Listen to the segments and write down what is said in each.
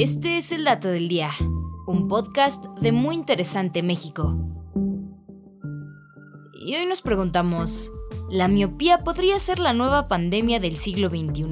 Este es el dato del día, un podcast de Muy Interesante México. Y hoy nos preguntamos, ¿la miopía podría ser la nueva pandemia del siglo XXI?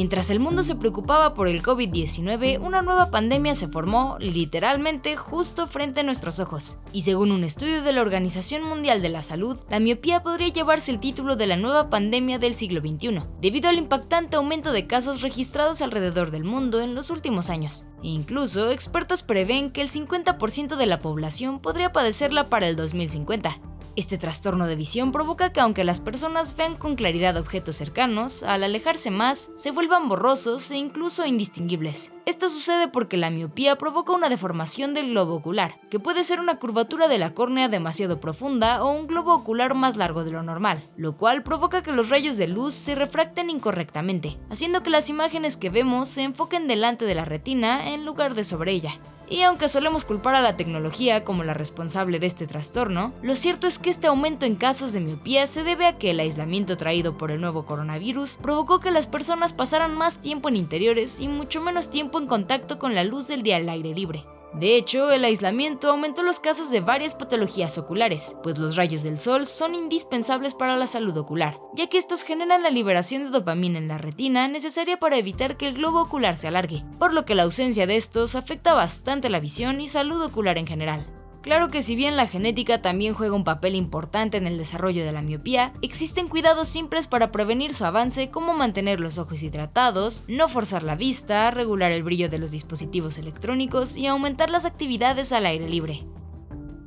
Mientras el mundo se preocupaba por el COVID-19, una nueva pandemia se formó literalmente justo frente a nuestros ojos. Y según un estudio de la Organización Mundial de la Salud, la miopía podría llevarse el título de la nueva pandemia del siglo XXI, debido al impactante aumento de casos registrados alrededor del mundo en los últimos años. E incluso, expertos prevén que el 50% de la población podría padecerla para el 2050, este trastorno de visión provoca que aunque las personas vean con claridad objetos cercanos, al alejarse más, se vuelvan borrosos e incluso indistinguibles. Esto sucede porque la miopía provoca una deformación del globo ocular, que puede ser una curvatura de la córnea demasiado profunda o un globo ocular más largo de lo normal, lo cual provoca que los rayos de luz se refracten incorrectamente, haciendo que las imágenes que vemos se enfoquen delante de la retina en lugar de sobre ella. Y aunque solemos culpar a la tecnología como la responsable de este trastorno, lo cierto es que este aumento en casos de miopía se debe a que el aislamiento traído por el nuevo coronavirus provocó que las personas pasaran más tiempo en interiores y mucho menos tiempo en contacto con la luz del día al aire libre. De hecho, el aislamiento aumentó los casos de varias patologías oculares, pues los rayos del sol son indispensables para la salud ocular, ya que estos generan la liberación de dopamina en la retina necesaria para evitar que el globo ocular se alargue, por lo que la ausencia de estos afecta bastante la visión y salud ocular en general. Claro que si bien la genética también juega un papel importante en el desarrollo de la miopía, existen cuidados simples para prevenir su avance como mantener los ojos hidratados, no forzar la vista, regular el brillo de los dispositivos electrónicos y aumentar las actividades al aire libre.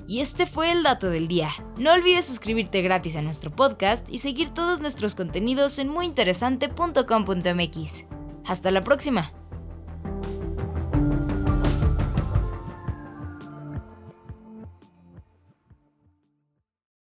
Y este fue el dato del día. No olvides suscribirte gratis a nuestro podcast y seguir todos nuestros contenidos en muyinteresante.com.mx. Hasta la próxima.